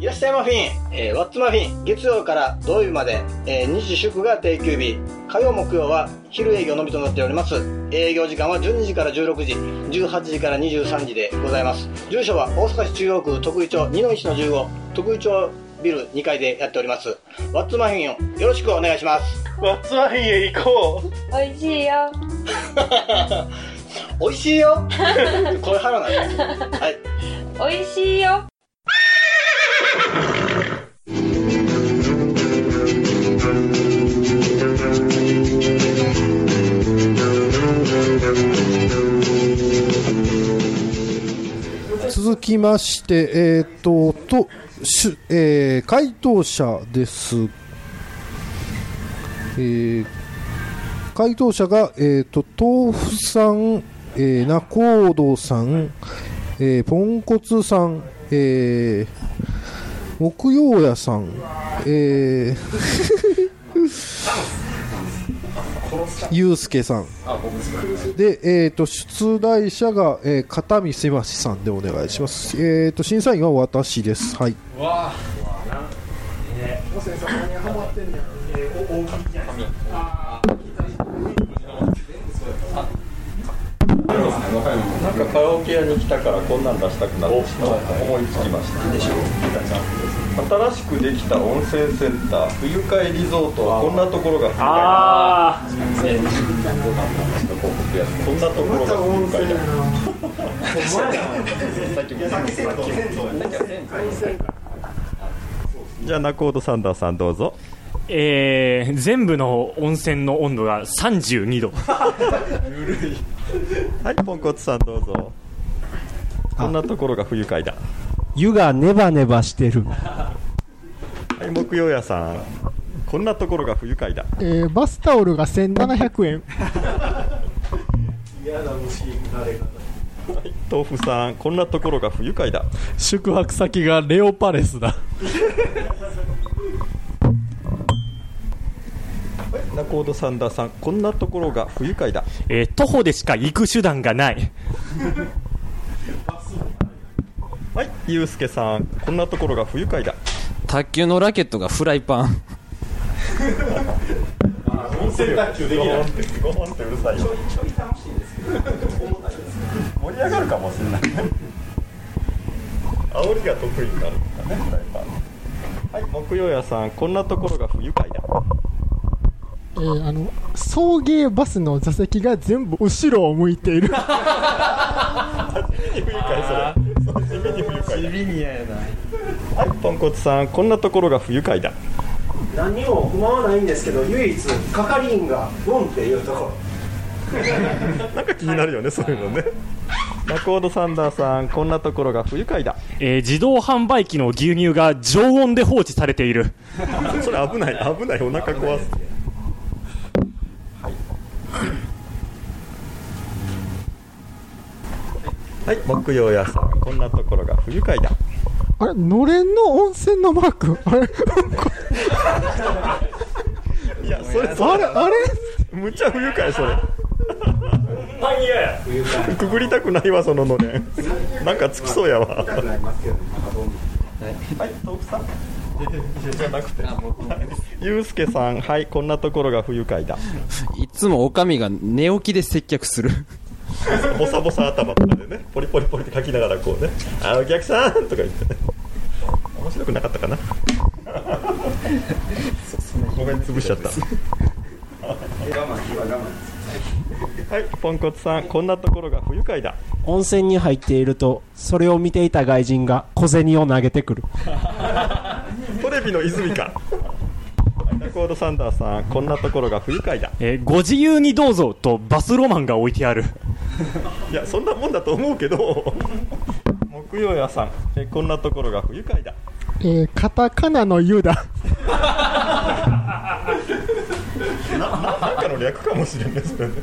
いらっしゃいマフィン、えー、ワッツマフィン、月曜から土曜日まで、えー、日時祝が定休日、火曜木曜は昼営業のみとなっております。営業時間は12時から16時、18時から23時でございます。住所は大阪市中央区徳井町2の1の15、徳井町ビル2階でやっております。ワッツマフィンをよろしくお願いします。ワッツマフィンへ行こう美味しいよ。美味しいよ これ腹なん。はい。美味しいよ。続きまして、えっ、と、と、しゅえー回答者です。えー回答者が、えっ、と、豆腐さん、えー、ナコードさん、えーポンコツさん、えー木曜屋さん、えー、ゆうすけさん。で、えっ、と、出題者が、えー、片見せましさんでお願いします。えっ、と、審査員は私です。はい。なんかカラオケ屋に来た。からこんなん出したくなってしまった思いつきましたでしょ新しくできた温泉センター冬会リゾートはこんなところが冬会あこんなところが冬会だ。じゃあ仲人サンダーさんどうぞえー、全部の温泉の温度が32度はいポンコツさんどうぞこんなところが冬会だ。湯がネバネバしてる。はい木曜屋さん。こんなところが冬会だ。えーバスタオルが1700円。豆腐さんこんなところが不愉快だ。宿泊先がレオパレスだ。仲人サンダーさんこんなところが不愉快だ。えー徒歩でしか行く手段がないはいゆうすけさんこんなところが不愉快だ。卓球のラケットがフライパン。温泉卓球できない。ってゴーンってうるさい。よ盛り上がるかもしれない。ね煽りが得意になるんだねフライパンはい木曜屋さんこんなところが不愉快だ。えーあの送迎バスの座席が全部後ろを向いている。不愉快それそれ地味に嫌やな。はいポンコツさんこんなところが不愉快だ。何にも不満はないんですけど唯一係員が「ボン」っていうとこ。ろ なんか気になるよねそういうのね。仲人サンダーさんこんなところが不愉快だ。えー自動販売機の牛乳が常温で放置されている。それ危ない危ないお腹壊す。はい、はい、木曜屋さんこんなところが不愉快だ。あれのれんの温泉のマーク？あれ？いやそれあれ？あれ？むっちゃ不愉快それ。くぐりたくないわそののれん。なんかつきそうやわ。はい豆腐さん。じゃなくてゆうすけさんはいこんなところが不愉快だ。いつもおかみが寝起きで接客する ボサボサ頭とかでねポリポリポリって書きながらこうね「あお客さん!」とか言ってね。面白くなかったかな？ごめん潰しちゃった。はいポンコツさんこんなところが不愉快だ。温泉に入っていると、それを見ていた外人が小銭を投げてくる。トレビの泉か。レコードサンダーさんこんなところが不愉快だ。えーご自由にどうぞとバスロマンが置いてあるいやそんなもんだと思うけど。木曜屋さん。えこんなところが不愉快だ。えーカタカナの「ユ」だ。ななんかの略かもしれないそれね。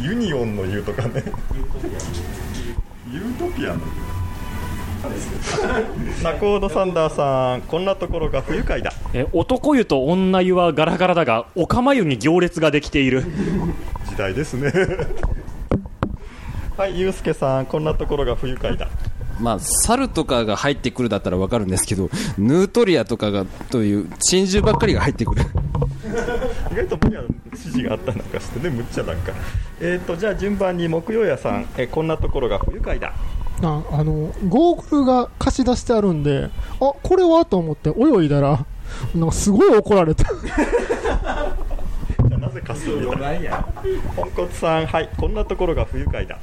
ユニオンの言うとかね。ユートピアのナコードサンダーさんこんなところが不愉快だ。えー男湯と女湯はガラガラだがお釜湯に行列ができている。時代ですねはいユうスケさんこんなところが不愉快だ。まあ、猿とかが入ってくるだったらわかるんですけど、ヌートリアとかが、という、珍獣ばっかりが入ってくる。意外と僕には指示があったりなんかしてねむっちゃなんか。えっ、とじゃあ順番に木曜屋さん、えーこんなところが不愉快だ。ああのゴーグルが貸し出してあるんであこれはと思って泳いだらなんかすごい怒られた。じゃあなぜかするポンコツさんはいこんなところが不愉快だ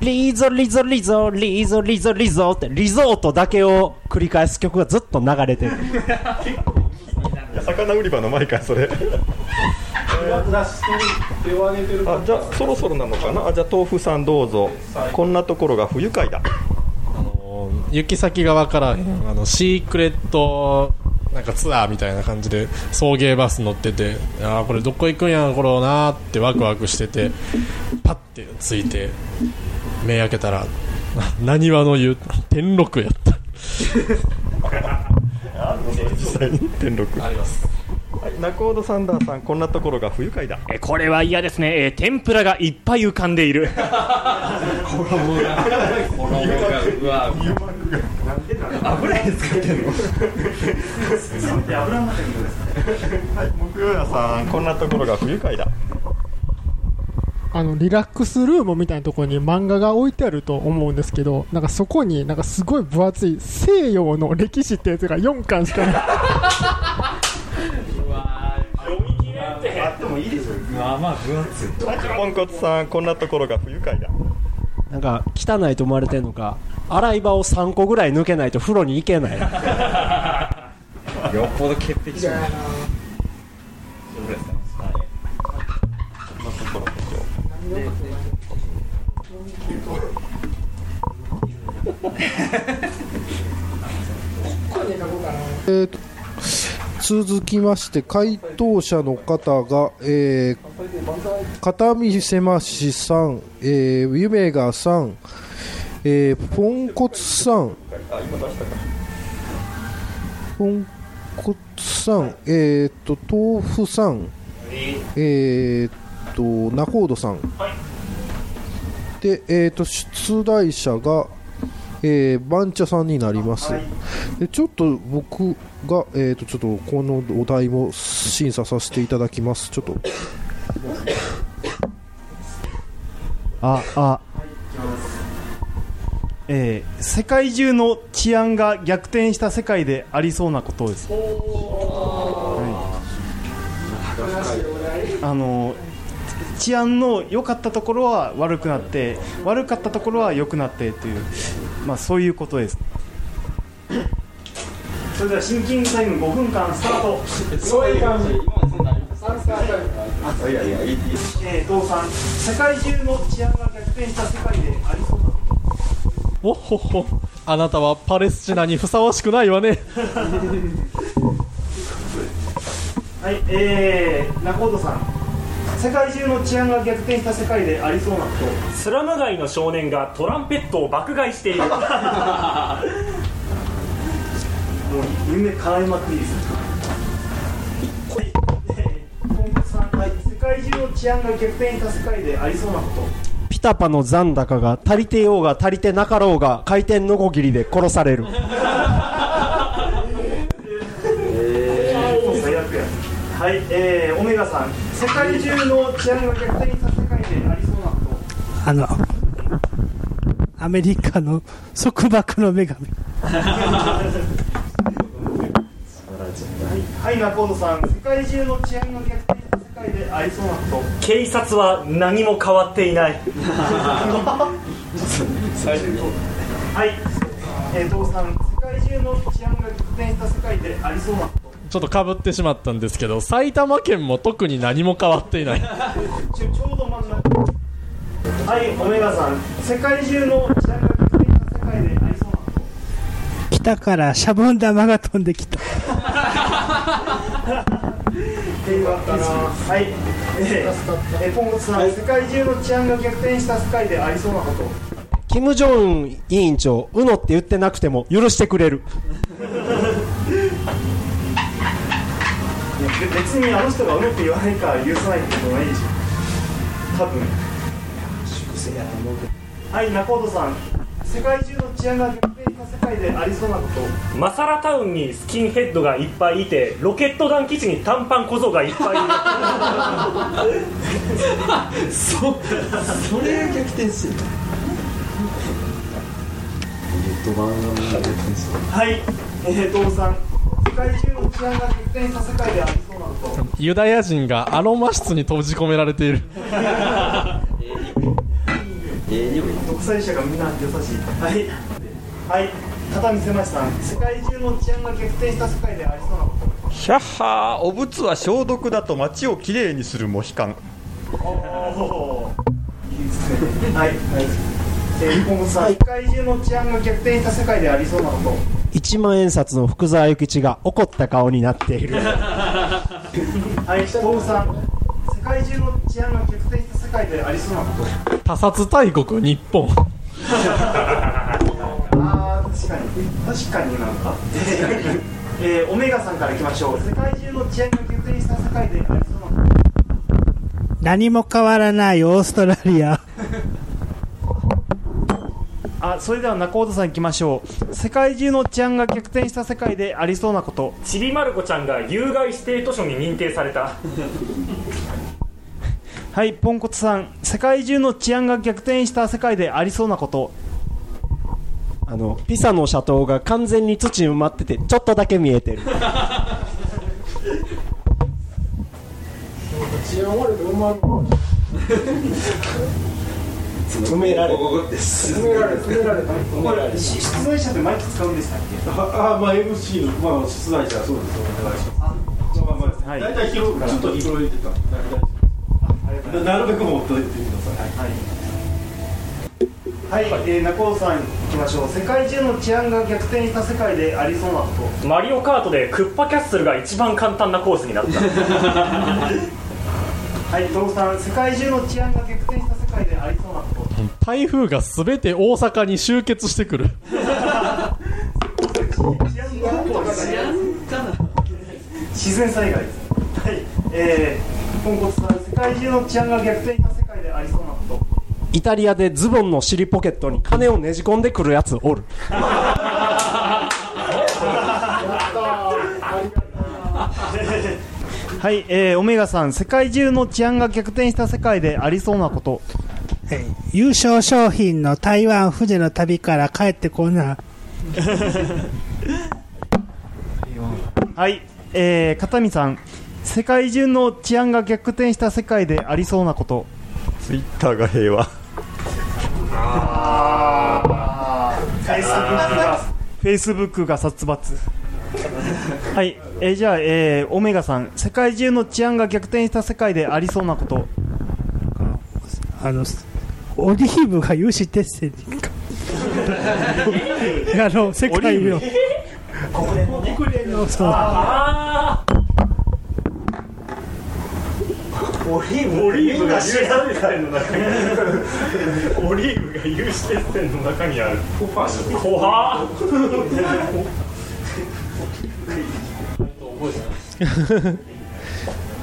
リゾリゾリゾリゾリゾリゾってリゾートだけを繰り返す曲がずっと流れてる。い や魚売り場の前かそれ。あじゃあそろそろなのかな？あじゃあ豆腐さんどうぞ。こんなところが不愉快だ。行き先がわからへん。あのシークレットなんかツアーみたいな感じで送迎バス乗っててあーこれどこ行くんやろうなーってワクワクしててパッてついて目開けたらなにわの湯天禄やった。実際に天禄。あります。サンダーさんこんなところが不愉快だ。えこれは嫌ですね、えー天ぷらがいっぱい浮かんでいる。木曜屋さんこんなところが不愉快だあのリラックスルームみたいなところに漫画が置いてあると思うんですけどなんかそこになんかすごい分厚い西洋の歴史ってやつが4巻しかない。ポンコツさんこんなところが不愉快だ。なんか汚いと思われてるのか。洗い場を3個ぐらい抜けないと風呂に行けない。よっぽど潔癖症。えーと続きまして回答者の方が、えー、片見せましさん、えー、ゆめがさん、えー、ポンコツさんポンコツさん、えー、と豆腐さん、えー、とナコードさん、で、えー、と出題者が、えー、バンチャさんになります、でちょっと僕が、えー、とちょっとこのお題も審査させていただきます。ちょっと。ああ。えー世界中の治安が逆転した世界でありそうなことです、はい、あの治安の良かったところは悪くなって悪かったところは良くなってという、まあ、そういうことです。それではシンキングタイム5分間スタート。そういう感じえー、父さん世界中の治安が逆転した世界でありそうなおっほっほ。あなたはパレスチナにふさわしくないわね。はい、えー、中本さん世界中の治安が逆転した世界でありそうなこと。スラム街の少年がトランペットを爆買いしている。もう夢叶いまくりです世界中の治安が逆転した世界でありそうなこと。ピタパの残高が足りてようが足りてなかろうが回転のこぎりで殺される。最悪や。はい、えー、オメガさん世界中の治安が逆転した世界でありそうなこと。あの、アメリカの束縛の女神。はい、中本さん。世界中の治安が逆転した世界でありそうなこと。警察は何も変わっていない。はい、えー、父さん。世界中の治安が逆転した世界でありそうなことちょっとかぶってしまったんですけど埼玉県も特に何も変わっていない。ちょちょうど真ん中。はい、オメガさん。世界中の治安が逆転した世界でありそうなこと北からシャボン玉が飛んできた。平和かなはい、えーえー、ポンコツさん、世界中の治安が逆転した世界でありそうなこと。キム・ジョンウン委員長うのって言ってなくても許してくれる別にあの人がうのって言わないから許さないってことないでしょ多分。粛清やと思うけどはい中本さん世界中の治安が逆転した世界でありそうなことマサラタウンにスキンヘッドがいっぱいいてロケット弾基地に短パン小僧がいっぱいいる。そそれが逆転してるはいえー、トムさん。世界中の治安が逆転した世界でありそうなことユダヤ人がアロマ室に閉じ込められている。独裁者がみんな優しい。はい。はい。片見せました。世界中の治安が逆転した世界でありそうなこと。ヒャッハーお仏は消毒だと街をきれいにするモヒカンおおい。い。ですねはい。はい。えー、ポンコツさん世界中の治安が逆転した世界でありそうなこと一万円札の福沢諭吉が怒った顔になっている。はいトムさん世界中の治安が逆転した世界でありそうなこと。他殺大国日本。ああ確かに。確かになんか。えー、オメガさんからいきましょう。世界中の治安が逆転した世界でありそうなこと。何も変わらないオーストラリア。あそれでは中尾さんいきましょう。世界中の治安が逆転した世界でありそうなこと。ちびまる子ちゃんが有害指定図書に認定された。はいポンコツさん。世界中の治安が逆転した世界でありそうなこと。あのピサの斜塔が完全に土に埋まっててちょっとだけ見えてる。治安悪いと思わんの 埋められ埋められ埋められこれ出題者ってマイク使うんでしたっけ？ああまあ MC のまあ出題者はそうです。お願いします。まあまあはい。大体広くちょっと広いてたなるべく持っておいてください。はい、えー、中尾さんいきましょう。世界中の治安が逆転した世界でありそうなこと。マリオカートでクッパキャッスルが一番簡単なコースになった。はい。トムさん世界中の治安が逆でありそうなこと台風がすべて大阪に集結してくる。自然災害です。はい。えー、ポンコツさん世界中の治安が逆転した世界でありそうなこと。イタリアでズボンの尻ポケットに金をねじ込んでくるやつおる。はい、えー、オメガさん世界中の治安が逆転した世界でありそうなこと優勝商品の台湾富士の旅から帰ってこな。はい、えー、片見さん。世界中の治安が逆転した世界でありそうなこと。ツイッターが平和。フェイスブックがフェイスブックが殺伐。はい、えー、じゃあ、えー、オメガさん。世界中の治安が逆転した世界でありそうなこと。あの、オリーブが有志鉄線にか。あの、世界の。国連のね。国連の、そう。あオリーブ。オリーブが有刺鉄線の中に。オリーブが有刺鉄線の中にある。怖っ。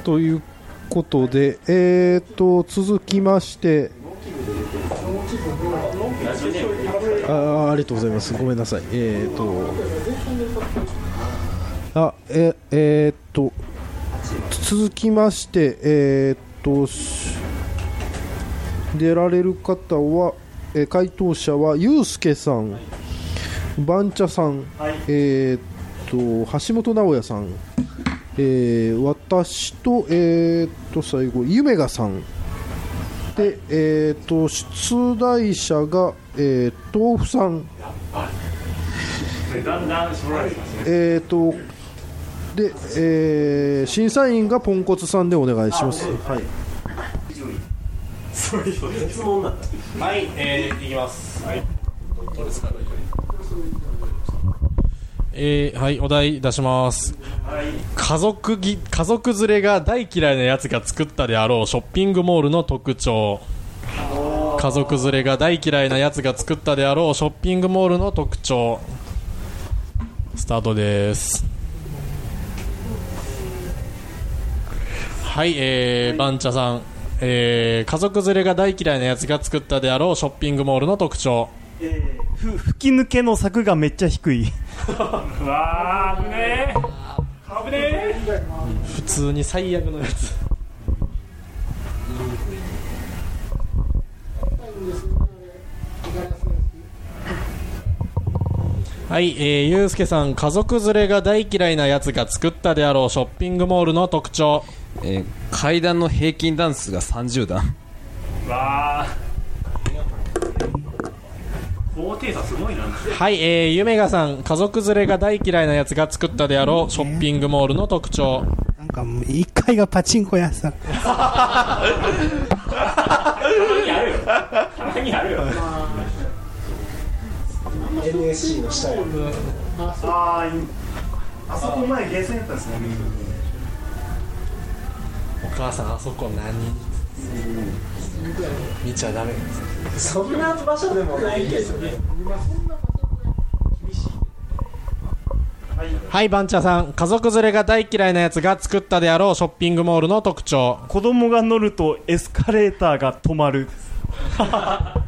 ということで、えー、と続きましてあありがとうございます、ごめんなさい、えー、と。あええー、と。続きまして、えー、と。出られる方は、えー回答者はゆうすけさん、番茶さん、えー、と。橋本直也さん、えー私と,、えー、と。最後、ゆめがさん。で、えー、と出題者が、えー、豆腐さん、だんだん絞られてますねえー、とで、えー審査員がポンコツさんでお願いします。はい。質問だった。はいえー、いきます。はい。どうですかえー、はいお題出します。家族ぎ家族連れが大嫌いなやつが作ったであろうショッピングモールの特徴。家族連れが大嫌いなやつが作ったであろうショッピングモールの特徴。スタートです。はい、えー、バンチャさん、えー、家族連れが大嫌いなやつが作ったであろうショッピングモールの特徴。えー、ふ吹き抜けの柵がめっちゃ低い。う わー危ねえ。危ねえ。普通に最悪のやつ。はい、えー、ゆうすけさん家族連れが大嫌いなやつが作ったであろうショッピングモールの特徴。えー階段の平均段数が30段。わー高低差すごいな。はい、えー、ゆめがさん家族連れが大嫌いなやつが作ったであろうショッピングモールの特徴。なんかもう一階がパチンコ屋さん。たまにあるよ。たまにあるよ。NSC の下や。あそこ前ゲーセンやったんですね。お母さんあそこ何見ちゃダメそんな場所でもないけどね。はいバンチャさん。家族連れが大嫌いなやつが作ったであろうショッピングモールの特徴。子供が乗るとエスカレーターが止まる。あ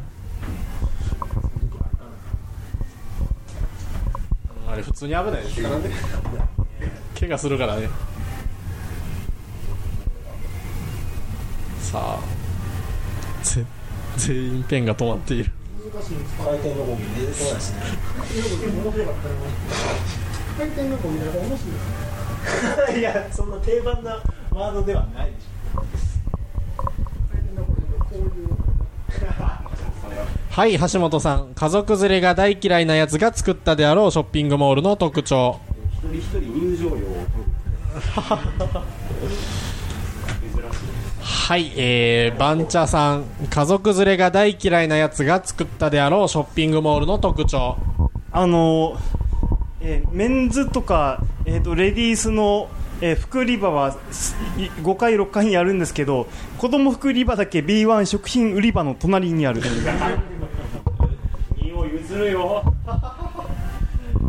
れ普通に危ないですからね。怪我するからね。さあ。ぜ全員ペンが止まっている。回転のゴミ出てこないですね回転のゴミだから面白いいやそんな定番なワードではないでしはい橋本さん。家族連れが大嫌いなやつが作ったであろうショッピングモールの特徴。ょ一人一人入場料を はいえー、バンチャさん家族連れが大嫌いなやつが作ったであろうショッピングモールの特徴。あのえーメンズとか、えー、とレディースの、えー服売り場はすい5階6階にあるんですけど子供服売り場だけ B1 食品売り場の隣にある。荷を譲るよ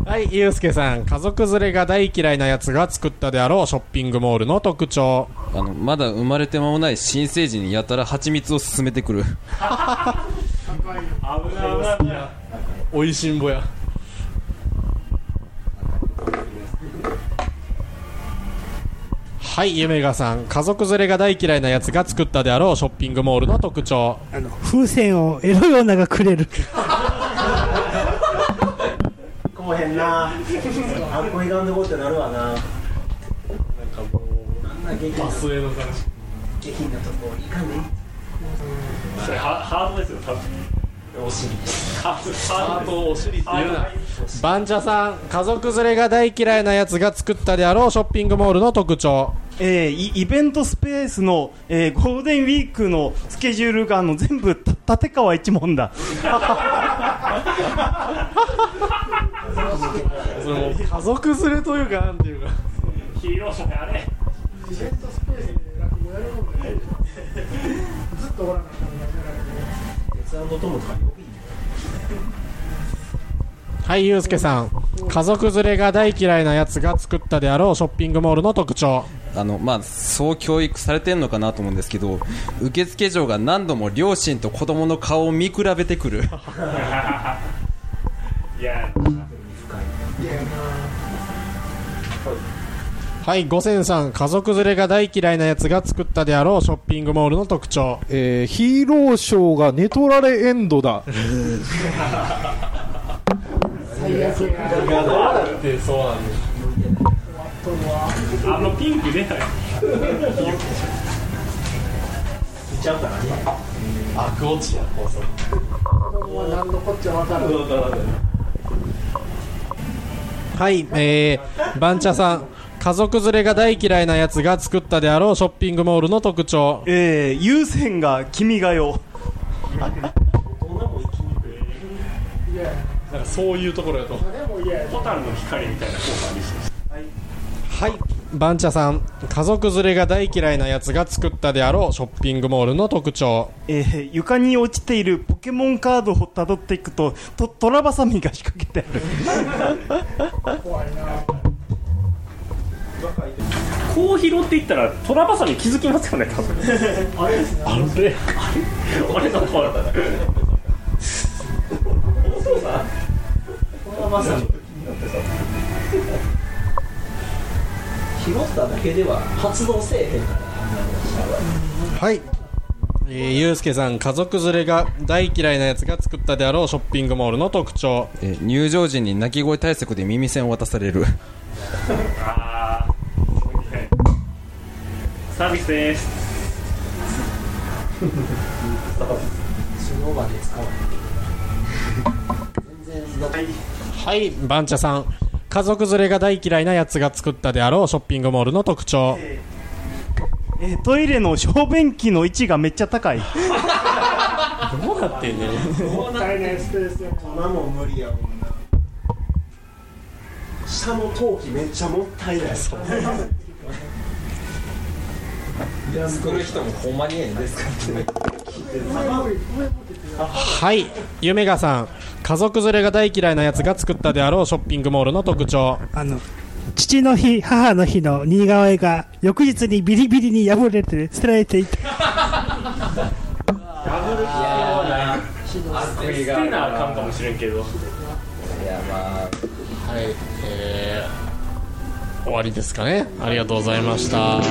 はいゆうすけさん。家族連れが大嫌いなやつが作ったであろうショッピングモールの特徴。あのまだ生まれて間もない新生児にやたら蜂蜜を勧めてくる。危ない危ないおいしんぼや。はいゆめがさん。家族連れが大嫌いなやつが作ったであろうショッピングモールの特徴。あの風船をエロい女がくれる。こうへんな。あっこいかんでこうってなるわな。なんかもうあんな下品なスエの感下品なとこいかんでいいそれハハードですよ多分お尻ハードハード。お尻って言うなバンチャさん家族連れが大嫌いなやつが作ったであろうショッピングモールの特徴。えーイイベントスペースの、えーゴールデンウィークのスケジュールがあの全部た立川一門だそれもう家族連れというかなんていうか。ヒーローもあれイベントスペースで落語やるもんねずっとおらな鉄腕の友とかに。呼びはいゆうすけさん。家族連れが大嫌いなやつが作ったであろうショッピングモールの特徴。あのまあそう教育されてんのかなと思うんですけど受付嬢が何度も両親と子供の顔を見比べてくる。いやはい五千さん家族連れが大嫌いなやつが作ったであろうショッピングモールの特徴。えーヒーローショーが寝取られエンドだ。最悪やってそうなんですあのピンク出ない見ちゃうからね悪落ちや放送子供は何のこっちゃ分かるはいえー、バンチャさん家族連れが大嫌いなやつが作ったであろうショッピングモールの特徴。えー、優先が君が代なんかそういうところやとホタルの光みたいな効果ありそうはいバンチャさん家族連れが大嫌いなやつが作ったであろうショッピングモールの特徴。えー床に落ちているポケモンカードをたどっていくととトラバサミが仕掛けてある。怖い。なこう拾っていったらトラバサミ気づきますよね多分。あれ？ですねあれ？あれ？あれ？だからまさに広さだけでは発動せえへんから。はい、えー、ゆうすけさん家族連れが大嫌いなやつが作ったであろうショッピングモールの特徴。えー入場時に鳴き声対策で耳栓を渡される。あーサービスです。その場で使わない。全然はいバンチャさん家族連れが大嫌いなやつが作ったであろうショッピングモールの特徴。えートイレの小便器の位置がめっちゃ高い。どうなってんねんもったいないスペースもん無理やもんな。下の陶器めっちゃもったいない。作る人もほんまにええんですかって はい。夢がさん。家族連れが大嫌いなやつが作ったであろうショッピングモールの特徴。あの父の日母の日の似顔絵が翌日にビリビリに破れて捨てられていた。捨てなあかんかもしれんけど。いやまあはいえー、終わりですかね。ありがとうございました。